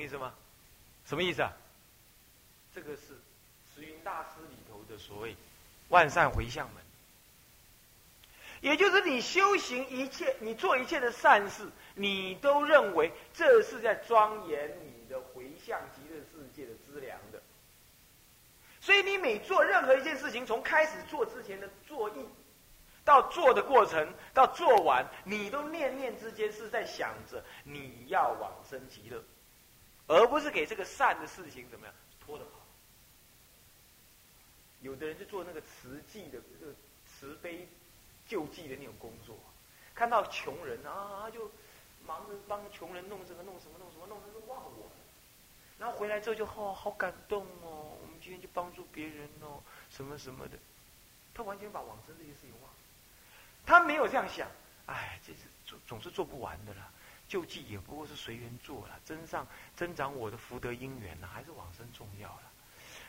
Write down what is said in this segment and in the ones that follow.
意思吗？什么意思啊？这个是慈云大师里头的所谓万善回向门，也就是你修行一切，你做一切的善事，你都认为这是在庄严你的回向极乐世界的资粮的。所以你每做任何一件事情，从开始做之前的作意，到做的过程，到做完，你都念念之间是在想着你要往生极乐，而不是给这个善的事情怎么样拖着跑。有的人就做那个慈济的、这个慈悲救济的那种工作，看到穷人啊，就忙着帮穷人弄这个、弄什么、弄什么，弄得都忘我，然后回来之后就好好感动哦。我们今天就帮助别人哦，什么什么的，他完全把往生这些事情忘了，他没有这样想，哎，这是总总是做不完的啦。救济也不过是随缘做了，增上增长我的福德因缘呢，还是往生重要了。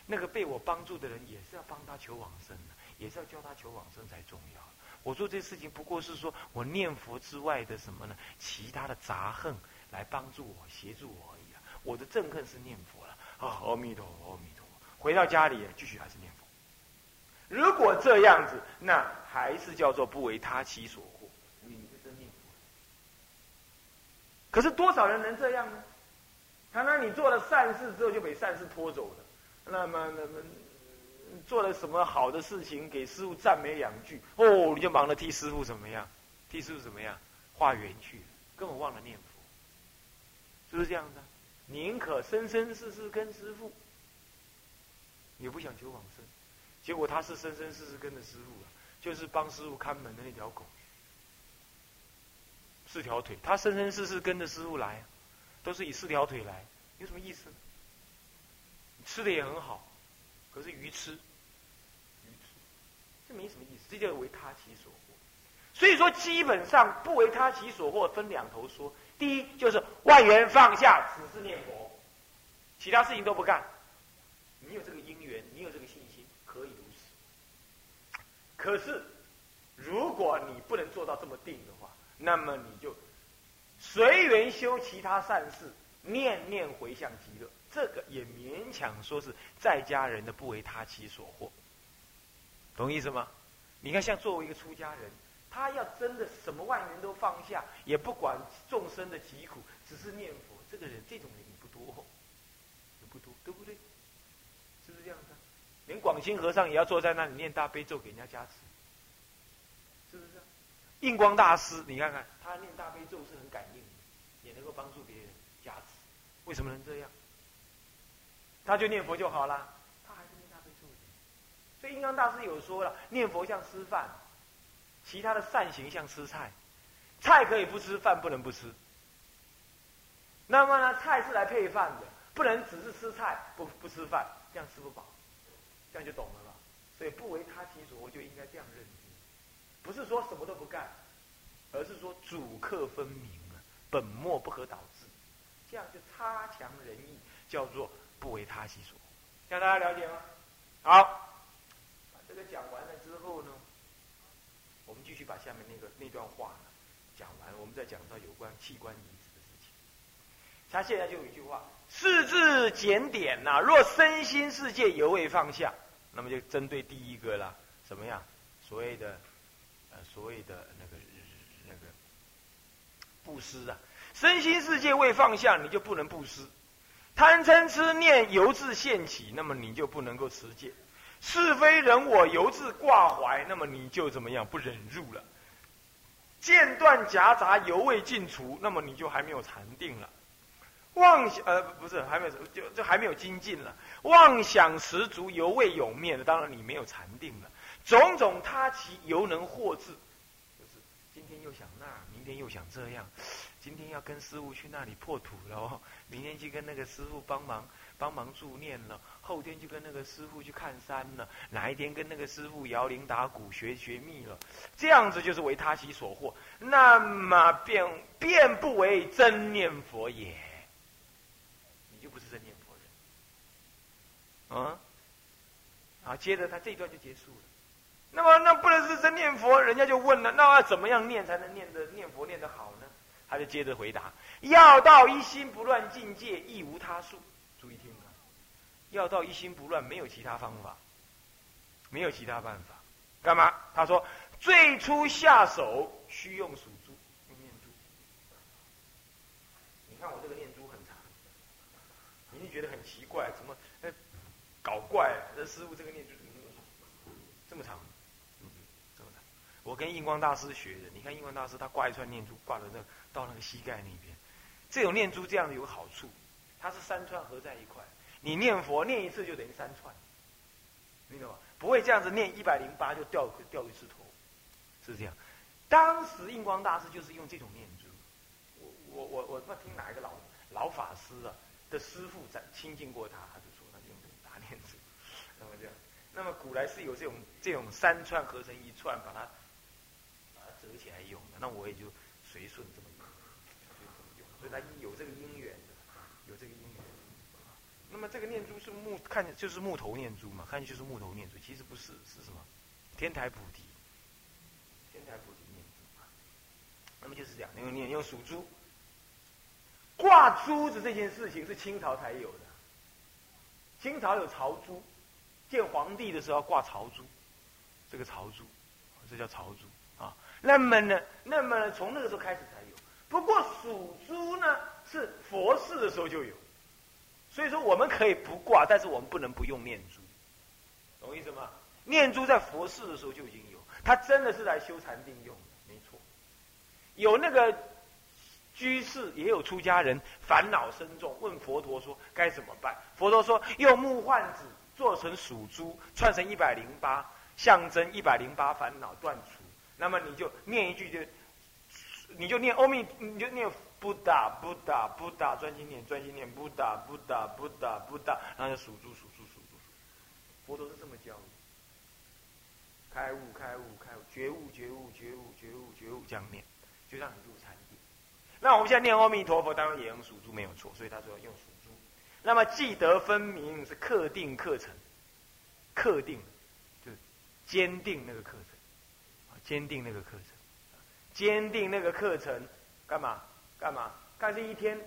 那个被我帮助的人也是要帮他求往生的，也是要教他求往生才重要。我做这事情不过是说我念佛之外的什么呢？其他的杂恨来帮助我、协助我而已啊。我的憎恨是念佛了啊，阿弥陀佛，阿弥陀。回到家里，继续还是念佛。如果这样子，那还是叫做不为他其所惑，你是真念佛。可是多少人能这样呢？常常你做了善事之后，就被善事拖走了。那么，那么做了什么好的事情，给师傅赞美两句，哦，你就忙着替师傅怎么样？替师傅怎么样？化缘去了，根本忘了念佛，是不是这样的？宁可生生世世跟师傅。也不想求往生，结果他是生生世世跟着师傅了，就是帮师傅看门的那条狗，四条腿，他生生世世跟着师傅来，都是以四条腿来，有什么意思？吃的也很好，可是鱼吃，鱼吃，这没什么意思，这叫为他其所获。所以说，基本上不为他其所获，分两头说。第一就是万缘放下，只是念佛，其他事情都不干。你有这个因缘，你有这个信心，可以如此。可是，如果你不能做到这么定的话，那么你就随缘修其他善事，念念回向极乐，这个也勉强说是在家人的不为他其所惑，懂意思吗？你看，像作为一个出家人，他要真的什么万缘都放下，也不管众生的疾苦，只是念佛，这个人这种人也不多，也不多，对不对？是不是这样子？连广清和尚也要坐在那里念大悲咒给人家加持，印光大师，你看看他念大悲咒是很感应的，也能够帮助别人加持。为什么能这样？他就念佛就好了，他还是念大悲咒。所以印光大师有说了，念佛像吃饭，其他的善行像吃菜，菜可以不吃饭，不能不吃。那么呢，菜是来配饭的，不能只是吃菜不不吃饭。这样吃不饱，这样就懂了吧？所以不为他其所，我就应该这样认知，不是说什么都不干，而是说主客分明啊，本末不可导致，这样就差强人意，叫做不为他其所。这样大家了解吗？好，把这个讲完了之后呢，我们继续把下面那个那段话呢讲完，我们再讲到有关器官移植的事情。他现在就有一句话。四字检点呐，若身心世界犹未放下，那么就针对第一个啦，怎么样？所谓的，所谓的那个那个布施啊，身心世界未放下，你就不能布施；贪嗔痴念犹自现起，那么你就不能够持戒；是非人我犹自挂怀，那么你就怎么样？不忍入了；间断夹杂犹未尽除，那么你就还没有禅定了。妄想呃不是还没有就就还没有精进了，妄想十足犹未永灭的，当然你没有禅定了。种种他其犹能获智，就是今天又想那，明天又想这样，今天要跟师傅去那里破土了，明天去跟那个师傅帮忙帮忙助念了，后天就跟那个师傅去看山了，哪一天跟那个师傅摇铃打鼓学学密了，这样子就是为他其所获，那么便便不为真念佛也。你就不是真念佛人啊，好，接着他这一段就结束了。那么那不能是真念佛，人家就问了，那要怎么样念才能念的念佛念得好呢？他就接着回答，要道一心不乱，境界亦无他术。注意听啊，要道一心不乱，没有其他方法，没有其他办法。干嘛？他说最初下手需用属猪。念珠。你看我这个念珠很长，你就觉得很奇怪，怎么搞怪？这师傅这个念珠怎么这么长？我跟印光大师学的，你看印光大师他挂一串念珠，挂到那到那个膝盖那边，这种念珠这样有好处，它是三串合在一块，你念佛念一次就等于三串，你懂吗？不会这样子念一百零八就掉掉一次头，是这样。当时印光大师就是用这种念珠，我我我我不听哪一个老老法师啊的师傅在亲近过他，他就说他用这种大念珠，那么这样。那么古来是有这种这种三串合成一串，把它那我也就随顺这么用，随顺用。所以他有这个因缘的，有这个因缘。那么这个念珠是木，看就是木头念珠嘛，看就是木头念珠，其实不是，是什么？天台菩提，天台菩提念珠。那么就是这样，用念用属珠，挂珠子这件事情是清朝才有的，清朝有朝珠。见皇帝的时候挂朝珠，这个朝珠，这叫朝珠。那么呢那么从那个时候开始才有。不过属猪呢是佛事的时候就有。所以说我们可以不挂但是我们不能不用念珠。懂意思吗？念珠在佛事的时候就已经有它真的是来修禅定用的没错。有那个居士也有出家人烦恼深重问佛陀说该怎么办？佛陀说用木换子做成属猪串成一百零八象征一百零八烦恼断除。那么你就念一句就，你就念阿弥，你就念不打不打不打，专心念专心念，不打不打不打不打，然后就数珠数珠数珠数，佛陀是这么教的。开悟开悟开悟，觉悟觉悟觉悟觉悟觉悟这样念，就让你入禅定。那我们现在念阿弥陀佛，当然也用数珠没有错，所以他说用数珠，那么记得分明是克定课程，克定，就坚定那个课程。坚定那个课程，坚定那个课程，干嘛？干嘛？看这一天，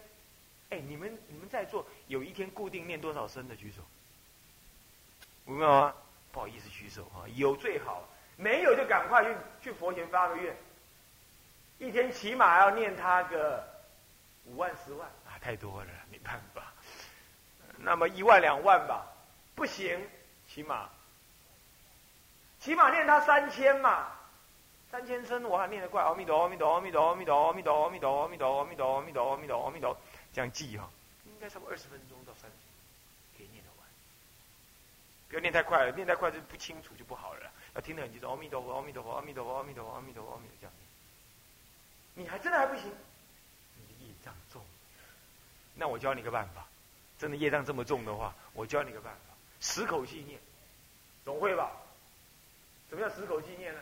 哎，你们你们在做，有一天固定念多少声的举手？有没有啊？不好意思，举手啊。有最好，没有就赶快去去佛前发个愿，一天起码要念他个五万、十万啊，太多了，没办法。那么一万、两万吧，不行，起码，起码念他三千嘛。三千声，我还念得快。阿弥陀，阿弥陀，阿弥陀，阿弥陀，阿弥陀，阿弥陀，阿弥陀，阿弥陀，阿弥陀，阿弥陀，这样记哦。应该差不多二十分钟到三十，可以念得完。不要念太快了，念太快就不清楚，就不好了。要听得很清楚。阿弥陀佛，阿弥陀佛，阿弥陀佛，阿弥陀佛，阿弥陀佛，阿弥陀佛，这样念。你还真的还不行，你的业障重。那我教你个办法，真的业障这么重的话，我教你个办法：十口细念，总会吧？怎么叫十口细念呢？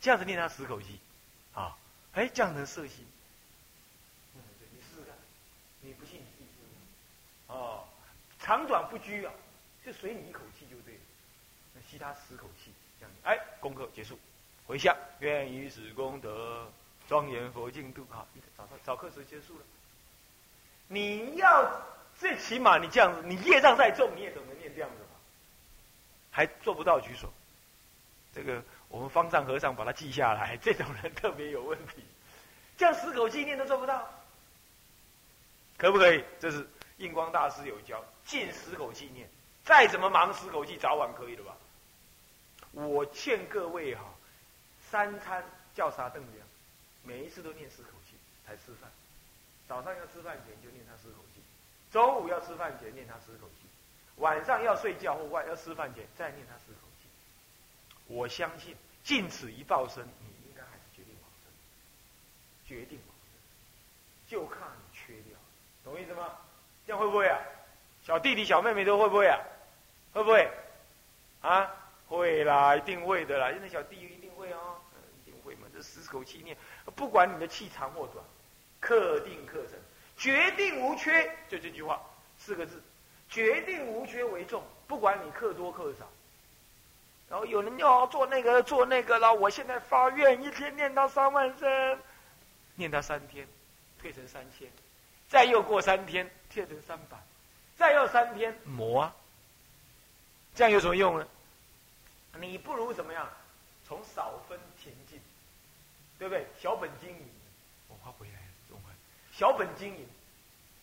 这样子念他十口气，啊，哎，这样能摄心。你试试看，你不信你自己试。哦，长短不拘啊，就随你一口气就对了。那吸他十口气，这样子，哎，功课结束，回向，愿以此功德。庄严佛净土，好，早早课时结束了。你要最起码你这样子，你业障再重，你也总能念这样子吧？还做不到举手。这个我们方丈和尚把它记下来，这种人特别有问题。这样十口气念都做不到，可不可以？这是印光大师有教，尽十口气念，再怎么忙十口气，早晚可以的吧？我劝各位哈，三餐叫啥邓量，每一次都念十口气才吃饭。早上要吃饭前就念他十口气，中午要吃饭前念他十口气，晚上要睡觉或晚要吃饭前再念他十口。我相信，尽此一报身，你应该还是决定往生，决定往生，就看你缺掉，懂意思吗？这样会不会啊？小弟弟小妹妹都会不会啊？会不会？啊？会啦，一定会的啦。现在小弟弟一定会哦，一定会嘛。这十口气念，不管你的气长或短。克定克成，决定无缺，就这句话四个字，决定无缺为重。不管你克多克少，然后有人要做那个做那个了，我现在发愿，一天念到三万声，念到三天，退成三千，再又过三天，退成三百，再又三天磨啊，这样有什么用呢？你不如怎么样？从少分前进，对不对？小本经营，我花回来。小本经营，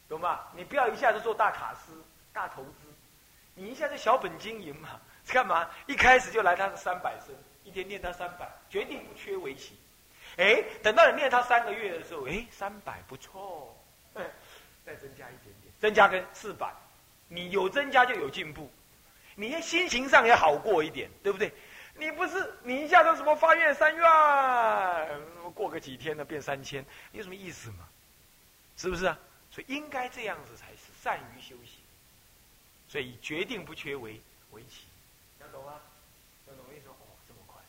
懂吗？你不要一下子做大卡司、大投资，你一下子小本经营嘛？干嘛？一开始就来他的三百声，一天念他三百，决定不缺围棋。哎，等到你念他三个月的时候，哎，三百不错，再增加一点点，增加个四百，你有增加就有进步，你心情上也好过一点，对不对？你不是你一下都什么发愿三愿，过个几天呢变三千，你有什么意思吗？是不是啊？所以应该这样子才是善于修行。所以决定不缺为为棋，懂吗？听懂意思？哦，这么快。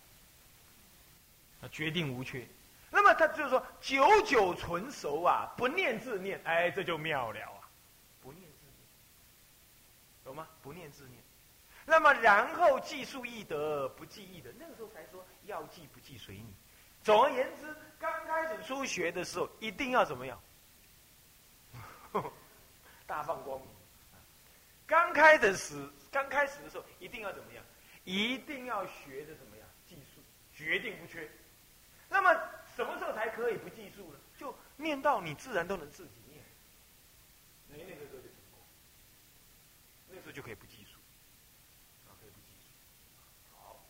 那决定无缺，那么他就是说久久纯熟啊，不念自念，哎，这就妙了啊！不念自念，懂吗？不念自念。那么然后记述易得，不记易得，那个时候才说要记不记随你。总而言之，刚开始初学的时候，一定要怎么样？大放光明。刚开始时，刚开始的时候，一定要怎么样？一定要学的怎么样？技术，决定不缺。那么什么时候才可以不计数呢？就念到你自然都能自己念。那那个时候就成功。那时候就可以不计数，啊，可以不计数。好。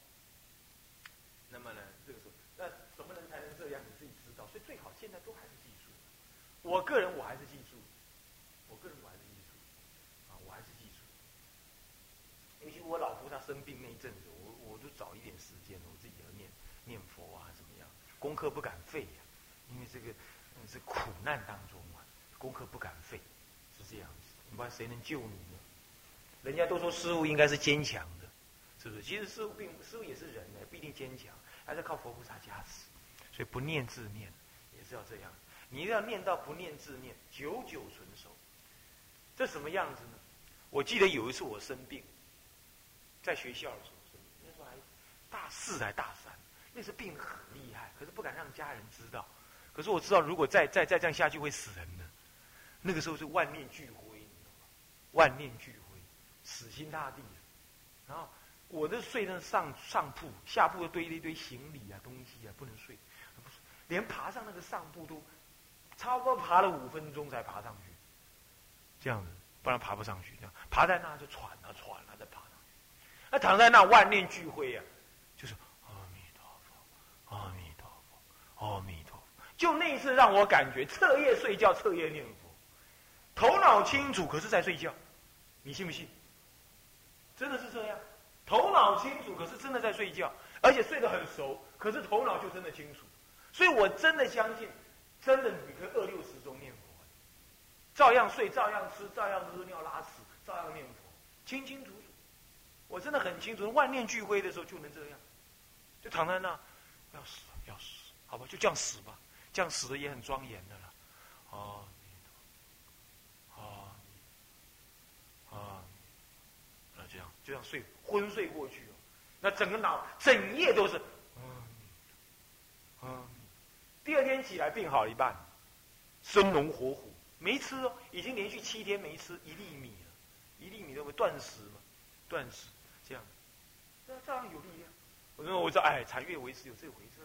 那么呢，这个时候，那什么人才能这样？你自己知道。所以最好现在都还是计数。我个人我还是计数。我老婆她生病那一阵子，我我就找一点时间，我自己要念念佛啊，怎么样？功课不敢废呀，因为这个是苦难当中嘛，功课不敢废，是这样子。不然谁能救你呢？人家都说师傅应该是坚强的，是不是？其实师傅并师傅也是人呢，不一定坚强，还是靠佛菩萨加持。所以不念自念也是要这样，你一定要念到不念自念，久久存熟。这什么样子呢？我记得有一次我生病。在学校的时候，那时候还大四还大三，那时候病得很厉害，可是不敢让家人知道。可是我知道，如果再再再这样下去会死人的。那个时候是万念俱灰，你知道吗？万念俱灰，死心塌地。然后我那睡那上上铺，下铺堆了一堆行李啊东西啊，不能睡，连爬上那个上铺都差不多爬了五分钟才爬上去，这样子，不然爬不上去。这样爬在那就喘啊喘啊在爬。他躺在那万念俱灰呀，就是阿弥陀佛，阿弥陀佛，阿弥陀佛。就那一次让我感觉彻夜睡觉，彻夜念佛，头脑清楚，可是在睡觉。你信不信？真的是这样，头脑清楚，可是真的在睡觉，而且睡得很熟，可是头脑就真的清楚。所以我真的相信，真的你可以二六十中念佛，照样睡，照样吃，照样屙尿拉屎，照样念佛，清清楚楚。我真的很清楚，万念俱灰的时候就能这样，就躺在那，要死要死，好吧，就这样死吧，这样死的也很庄严的了，啊，啊，啊，那这样就这样睡昏睡过去，那整个脑整夜都是，嗯，嗯，第二天起来病好一半，生龙活虎，没吃哦，已经连续七天没吃一粒米了，一粒米都会断食嘛，断食。这样，这照样有力量。我说我说哎，禅悦为师有这回事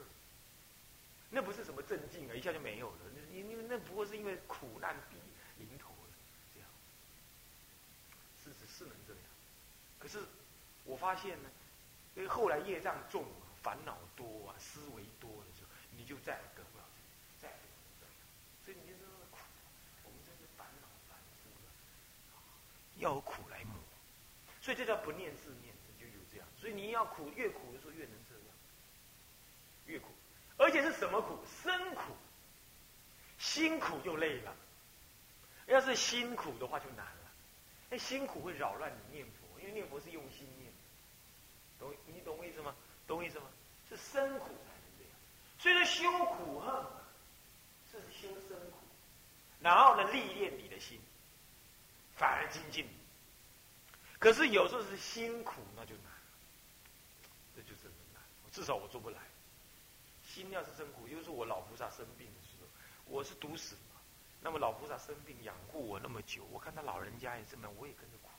那不是什么正境啊，一下就没有了。那因为那不过是因为苦难逼临头了，这样。事实是能这样，可是我发现呢，因为后来业障重啊，烦恼多啊，思维多的时候，你就再也得不了这，再也得不了所以你就说苦，我们这是烦恼烦恼要苦。所以这叫不念自念，就有这样。所以你要苦，越苦的时候越能这样，越苦。而且是什么苦？生苦，辛苦就累了。要是辛苦的话就难了。那辛苦会扰乱你念佛，因为念佛是用心念。懂？你懂我意思吗？懂我意思吗？是生苦才能这样。所以说修苦恨，这是修生苦，然后呢历练你的心，反而精进。可是有时候是辛苦，那就难，这就真的难。至少我做不来。心要是真苦，就是我老菩萨生病的时候，我是独死嘛。那么老菩萨生病养护我那么久，我看他老人家也这么，我也跟着苦。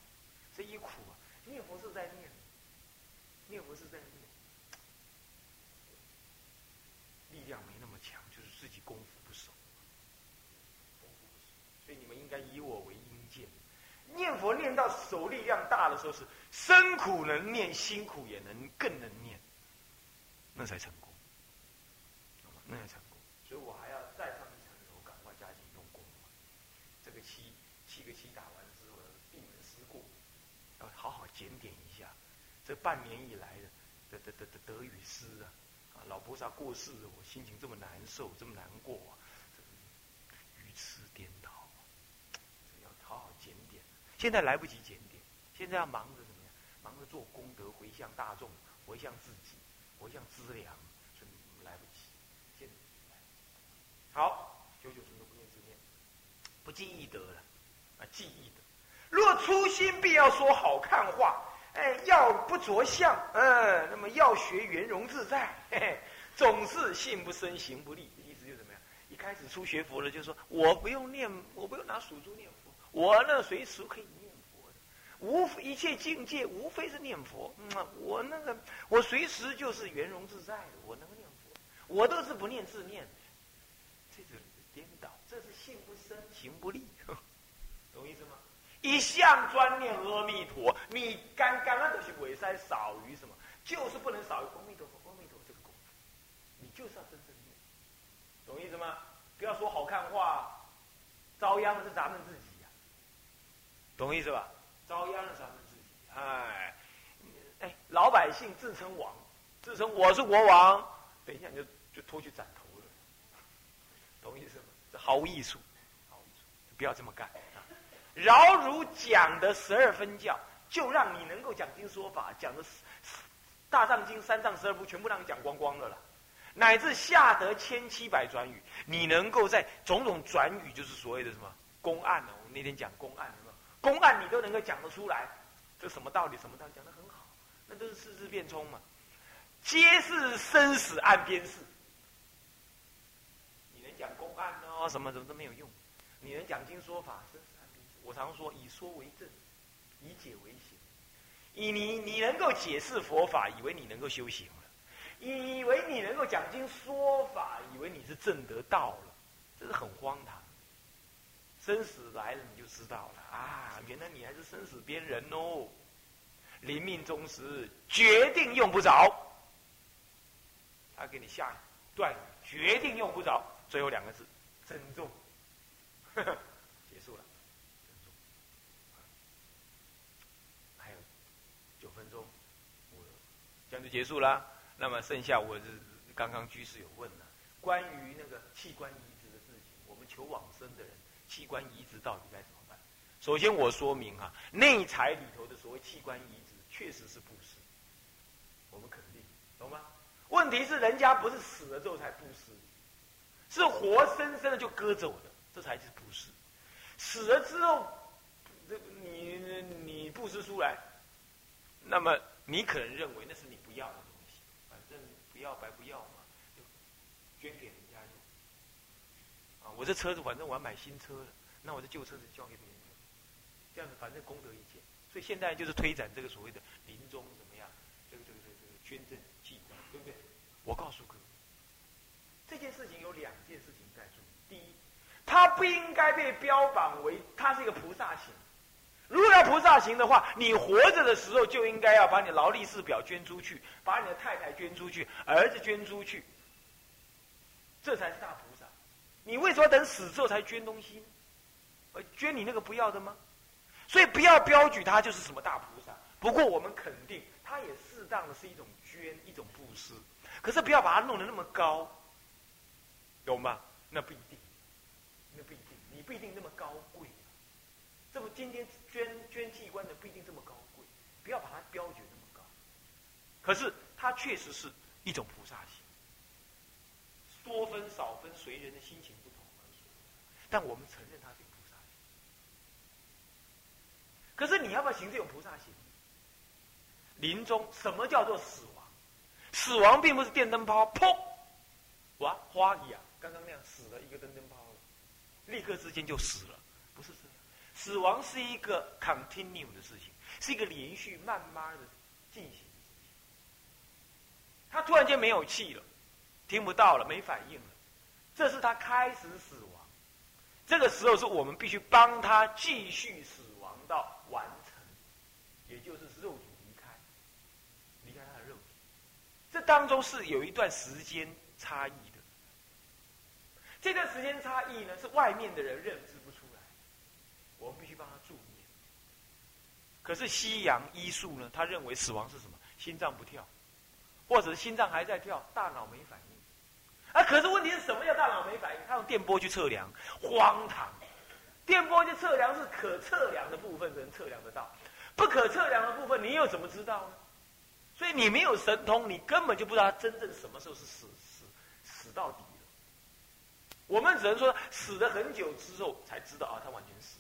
这一苦啊，念佛是在念，念佛是在念，力量没那么强，就是自己功夫不熟。所以你们应该以我为，念佛念到手力量大的时候，是生苦能念，辛苦也能更能念，那才成功。那才成功，所以我还要再上一层楼，赶快加紧用功。这个七七个七打完之后，闭门思过，要好好检点一下这半年以来的的的的得与失啊！啊，老菩萨过世，我心情这么难受，这么难过，愚痴颠倒，现在来不及检点，现在要忙着怎么样？忙着做功德，回向大众，回向自己，回向资粮。是来不及。现在好，九九成都不念自念，不记忆得了，啊，记忆的。若初心必要说好看话，哎，要不着相，嗯，那么要学圆融自在，嘿嘿，总是信不生，行不立。意思就怎么样？一开始初学佛了，就说我不用念，我不用拿属珠念佛，我呢随时可以念佛的，无一切境界无非是念佛，嗯，我那个我随时就是圆融自在的，我能够念佛，我都是不念自念。这是颠倒，这是信不生，行不立，懂意思吗？一向专念阿弥陀，你刚刚那都是尾塞少于什么？就是不能少于阿弥陀佛，阿弥陀佛这个功夫，你就是要真正念，懂意思吗？不要说好看话，遭殃的是咱们自己，懂意思吧？遭殃的是咱们自己，哎，哎，老百姓自称王，自称我是国王，等一下你就就拖去斩头了。懂意思吗？这毫无艺术，毫无艺术，不要这么干。啊饶如讲的十二分教，就让你能够讲经说法，讲的大藏经三藏十二部全部让你讲光光的了，乃至下得千七百转语，你能够在种种转语，就是所谓的什么公案呢？我们那天讲公案，公案你都能够讲得出来，这什么道理？什么道理？讲得很好，那都是四字变通嘛，皆是生死岸边事。你能讲公案哦，什么什么都没有用。你能讲经说法，我常说以说为证，以解为行。以你你能够解释佛法，以为你能够修行了；以为你能够讲经说法，以为你是正得道了，这是很荒唐。生死来了，你就知道了啊！原来你还是生死边人哦。临命终时，决定用不着。他给你下断，决定用不着。最后两个字，珍重，结束了，还有九分钟，我这样就结束了。那么剩下我是刚刚居士有问了，关于那个器官移植的事情，我们求往生的人，器官移植到底该怎么办？首先我说明啊，内财里头的所谓器官移植，确实是布施，我们肯定，懂吗？问题是人家不是死了之后才布施。是活生生的就割走的，这才是布施。死了之后，这你你布施出来，那么你可能认为那是你不要的东西，反正不要白不要嘛，就捐给。我这车子反正我要买新车了，那我这旧车子交给别人用，这样子反正功德一件。所以现在就是推展这个所谓的临终怎么样，这个这个这个这个捐赠器官，对不对？我告诉各位，这件事情有两件事情在做。第一，他不应该被标榜为他是一个菩萨行。如果要菩萨行的话，你活着的时候就应该要把你劳力士表捐出去，把你的太太捐出去，儿子捐出去，这才是大菩萨。你为什么等死之后才捐东西？呃，捐你那个不要的吗？所以不要标举他就是什么大菩萨。不过我们肯定，他也适当的是一种捐，一种布施。可是不要把它弄得那么高，懂吗？那不一定，那不一定，你不一定那么高贵。这么今天捐捐器官的不一定这么高贵，不要把它标举那么高。可是它确实是一种菩萨心，多分少分随人的心情不同而已。但我们承认它是菩萨行。可是你要不要行这种菩萨行？临终什么叫做死亡？死亡并不是电灯泡，砰，哇，花一样，刚刚那样死了一个灯灯泡了，立刻之间就死了，不是这样。死亡是一个 continue 的事情，是一个连续慢慢的进行的事情。他突然间没有气了，听不到了，没反应了，这是他开始死亡。这个时候是我们必须帮他继续死亡到完成，也就是肉体离开，离开他的肉体。这当中是有一段时间差异的。这段时间差异呢，是外面的人认知不出来。我们必须帮他助念。可是西洋医术呢？他认为死亡是什么？心脏不跳，或者是心脏还在跳，大脑没反应。啊，可是问题是什么叫大脑没反应？他用电波去测量，荒唐！电波去测量是可测量的部分，能测量得到；不可测量的部分，你又怎么知道呢？所以你没有神通，你根本就不知道他真正什么时候是死死死到底了。我们只能说死了很久之后才知道啊，他完全死。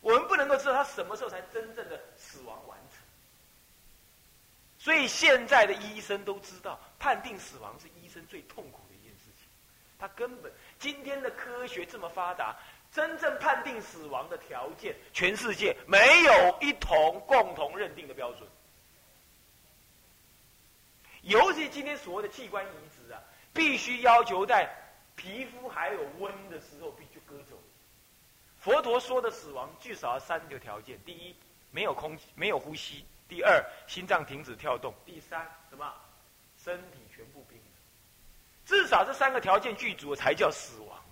我们不能够知道他什么时候才真正的死亡完成，所以现在的医生都知道，判定死亡是医生最痛苦。他根本今天的科学这么发达，真正判定死亡的条件，全世界没有一同共同认定的标准。尤其今天所谓的器官移植啊，必须要求在皮肤还有温的时候必须割走。佛陀说的死亡至少要三个条件：第一，没有空气，没有呼吸；第二，心脏停止跳动；第三，什么？身体全部。至少这三个条件具足才叫死亡。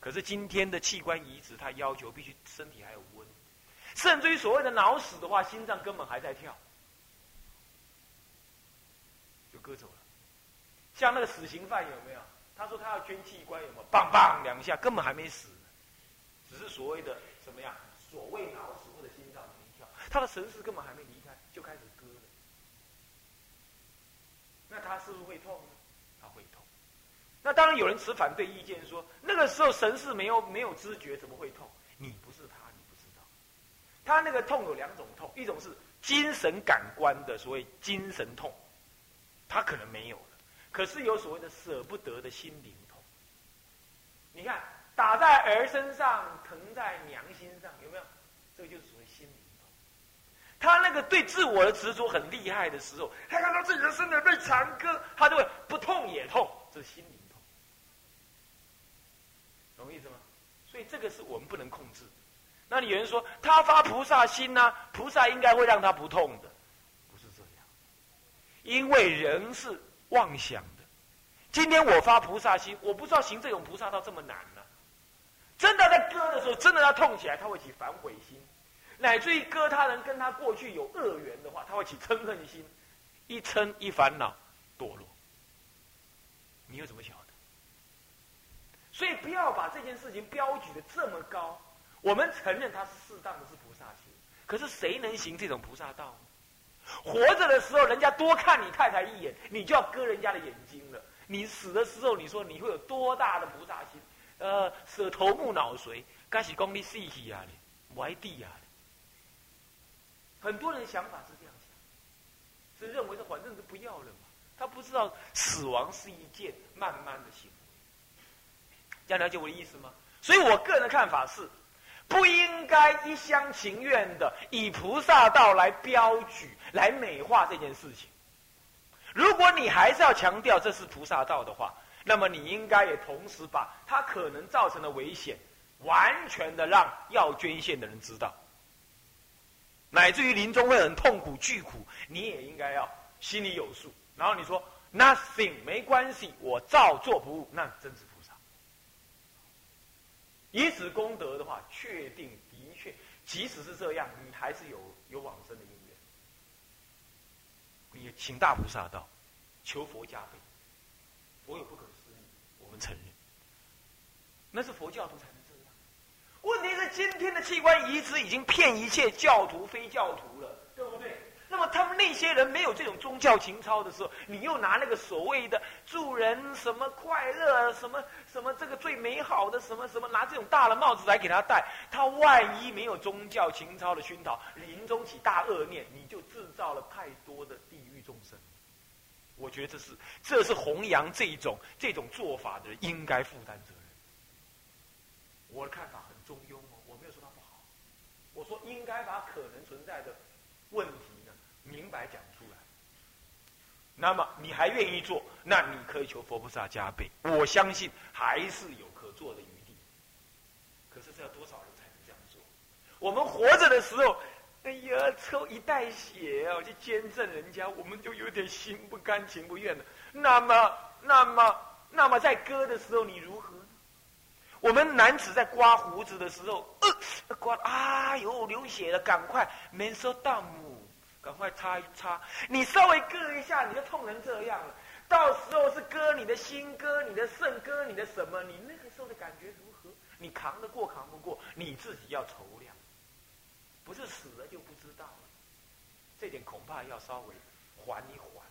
可是今天的器官移植，它要求必须身体还有温，甚至于所谓的脑死的话，心脏根本还在跳，就割走了。像那个死刑犯有没有？他说他要捐器官，有没有？棒棒两下，根本还没死。只是所谓的怎么样？所谓脑死或者心脏没跳，他的神识根本还没离开，就开始割了。那他是不是？会痛。那当然有人持反对意见，说那个时候神是没有没有知觉，怎么会痛？你不是他，你不知道。他那个痛有两种痛，一种是精神感官的所谓精神痛，他可能没有了。可是有所谓的舍不得的心灵痛。你看。打在儿身上，疼在娘心上，有没有？这个就是属于心灵痛。他那个对自我的执着很厉害的时候，他看到自己的身体被残割，他就会不痛也痛，这是心灵痛，懂意思吗？所以这个是我们不能控制。那你有人说他发菩萨心呢？菩萨应该会让他不痛的，不是这样，因为人是妄想的。今天我发菩萨心，我不知道行这种菩萨道这么难呢。真的在割的时候，真的他痛起来，他会起反悔心，乃至于割他人跟他过去有恶缘的话，他会起嗔恨心，一嗔一烦恼堕落。你又怎么想？所以不要把这件事情标举的这么高。我们承认他是适当的是菩萨心，可是谁能行这种菩萨道呢？活着的时候，人家多看你太太一眼，你就要割人家的眼睛了。你死的时候，你说你会有多大的菩萨心？呃，舍头目脑髓，该是讲你死去啊，歪地啊。很多人想法是这样想，是认为是反正是不要了嘛。他不知道死亡是一件慢慢的行。这样了解我的意思吗？所以我个人的看法是，不应该一厢情愿的以菩萨道来标举、来美化这件事情。如果你还是要强调这是菩萨道的话，那么你应该也同时把它可能造成的危险，完全的让要捐献的人知道，乃至于临终会很痛苦、巨苦，你也应该要心里有数。然后你说 nothing 没关系，我照做不误，那真是。以此功德的话，确定的确，即使是这样，你还是有有往生的因缘。你请大菩萨道，求佛加倍，佛有不可思议，我们承认，那是佛教徒才能这样。问题是今天的器官移植已经骗一切教徒、非教徒了，那么他们那些人没有这种宗教情操的时候，你又拿那个所谓的助人什么快乐什么什么这个最美好的什么什么，拿这种大的帽子来给他戴，他万一没有宗教情操的熏陶，临终起大恶念，你就制造了太多的地狱众生。我觉得这是这是弘扬这种这种做法的应该负担责任。我的看法很中庸哦，我没有说他不好，我说应该把可能存在的问题。明白讲出来，那么你还愿意做？那你可以求佛菩萨加倍。我相信还是有可做的余地。可是这要多少人才能这样做？我们活着的时候，哎呀，抽一袋血啊，去捐赠人家，我们就有点心不甘情不愿的。那么，那么，那么在割的时候，你如何？我们男子在刮胡子的时候，呃，刮，啊哟，流血了，赶快免收到母。赶快擦一擦，你稍微割一下，你就痛成这样了。到时候是割你的心，割你的肾，割你的什么？你那个时候的感觉如何？你扛得过扛不过？你自己要筹量，不是死了就不知道了。这点恐怕要稍微缓一缓。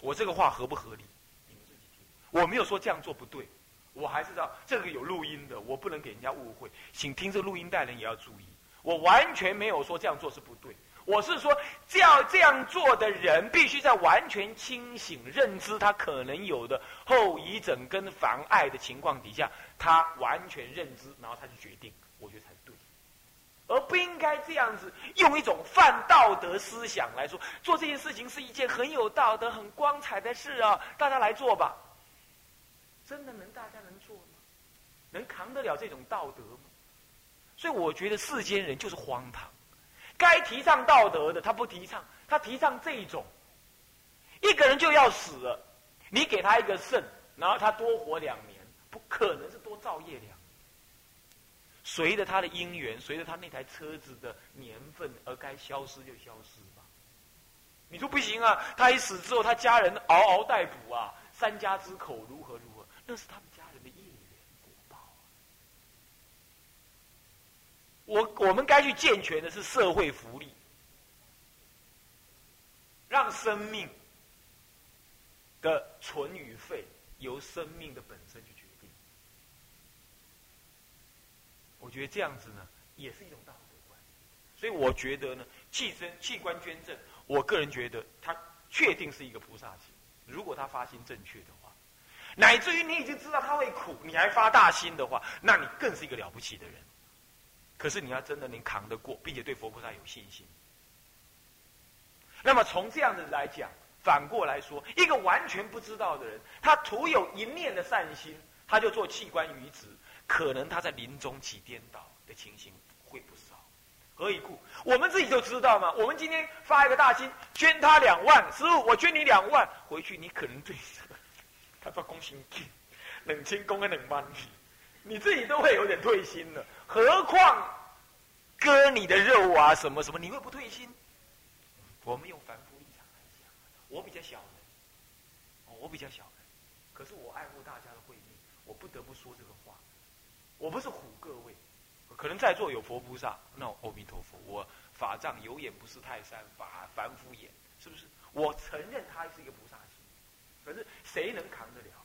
我这个话合不合理？你们自己听。我没有说这样做不对，我还是知道这个有录音的，我不能给人家误会，请听这录音带人也要注意。我完全没有说这样做是不对。我是说，这样这样做的人，必须在完全清醒、认知他可能有的后遗症跟妨碍的情况底下，他完全认知，然后他去决定，我觉得才对，而不应该这样子用一种泛道德思想来说，做这件事情是一件很有道德、很光彩的事啊，大家来做吧。真的能大家能做吗？能扛得了这种道德吗？所以我觉得世间人就是荒唐。该提倡道德的，他不提倡，他提倡这一种。一个人就要死了，你给他一个肾，然后他多活两年，不可能是多造业两年。随着他的因缘，随着他那台车子的年份而该消失就消失吧。你说不行啊？他一死之后，他家人嗷嗷待哺啊，三家之口如何如何？那是他家人的业。我我们该去健全的是社会福利，让生命的存与废由生命的本身去决定。我觉得这样子呢，也是一种道德观。所以我觉得呢，器身器官捐赠，我个人觉得他确定是一个菩萨心。如果他发心正确的话，乃至于你已经知道他会苦，你还发大心的话，那你更是一个了不起的人。可是你要真的能扛得过，并且对佛菩萨有信心。那么从这样子来讲，反过来说，一个完全不知道的人，他徒有一念的善心，他就做器官移植，可能他在临终起颠倒的情形会不少。何以故？我们自己就知道嘛。我们今天发一个大心，捐他两万，师傅，我捐你两万，回去你可能对他说恭喜你，冷清公跟冷万，你自己都会有点退心了。何况割你的肉啊，什么什么，你会不退心？我们用凡夫立场来讲，我比较小人，我比较小人，可是我爱护大家的慧命，我不得不说这个话。我不是唬各位，可能在座有佛菩萨，那阿弥陀佛，我法藏有眼不识泰山，法凡夫眼，是不是？我承认他是一个菩萨心，可是谁能扛得了？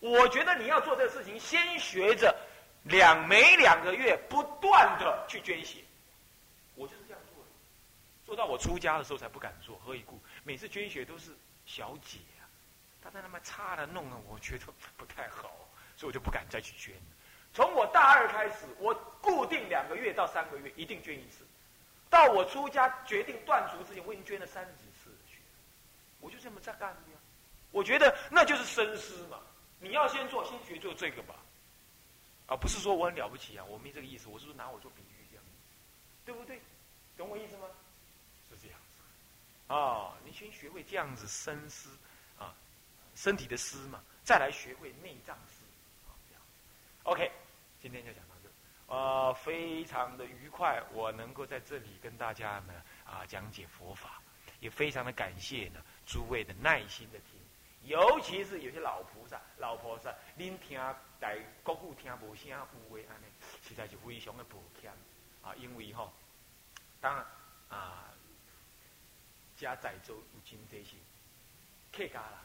我觉得你要做这个事情，先学着。两每两个月不断的去捐血，我就是这样做。的，做到我出家的时候才不敢做。何以故？每次捐血都是小姐啊，她在那么差的弄啊，我觉得不太好，所以我就不敢再去捐。从我大二开始，我固定两个月到三个月一定捐一次。到我出家决定断除之前，我已经捐了三十几次血。我就这么在干的呀。我觉得那就是深思嘛。你要先做，先学做这个吧，啊不是说我很了不起啊，我没这个意思。我是说拿我做比喻这样，对不对？懂我意思吗？是这样子。啊，你先学会这样子深思啊，身体的思嘛，再来学会内脏思啊，这样。OK，今天就讲到这，呃，非常的愉快，我能够在这里跟大家呢啊讲解佛法，也非常的感谢呢诸位的耐心的听。尤其是有些老菩萨、老菩萨，恁听在国语听无声有诶，安尼实在是非常的抱歉啊！因为吼，当然啊，家在做有真济是客家人，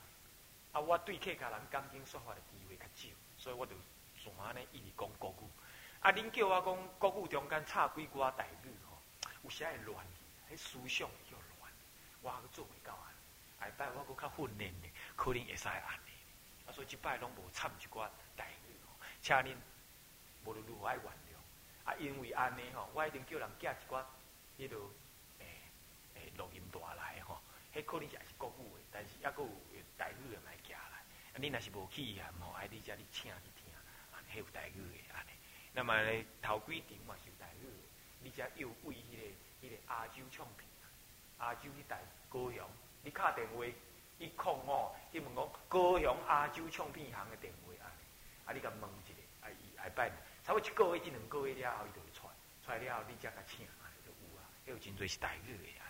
啊，我对客家人讲经说法的机会较少，所以我就专安尼一直讲国语。啊，恁叫我讲国语中间插几句台语吼，有时会乱，迄思想又乱，我阁做袂到啊！下摆我阁较训练呢。可能会使安尼，啊，所以即摆拢无掺一寡代语，请恁无如何爱原谅。啊，因为安尼吼，我一定叫人寄一寡迄落诶诶录音带来吼，迄可能也是国语诶，但是抑阁有代语诶来寄来。啊，恁若是无去啊，吼，爱你遮你请去听，啊，迄有待遇诶安尼。那么咧头几场嘛是有代语，你遮又为迄个迄个亚洲唱片，亚洲迄代高雄，你敲电话。一空哦，伊问讲高雄亚洲唱片行的电话啊，啊，你甲问一下，啊，伊下摆差不多一个月、一两个月了后，伊就会出，出来了后，你才甲请，啊，就有啊，迄有真侪是台语的啊。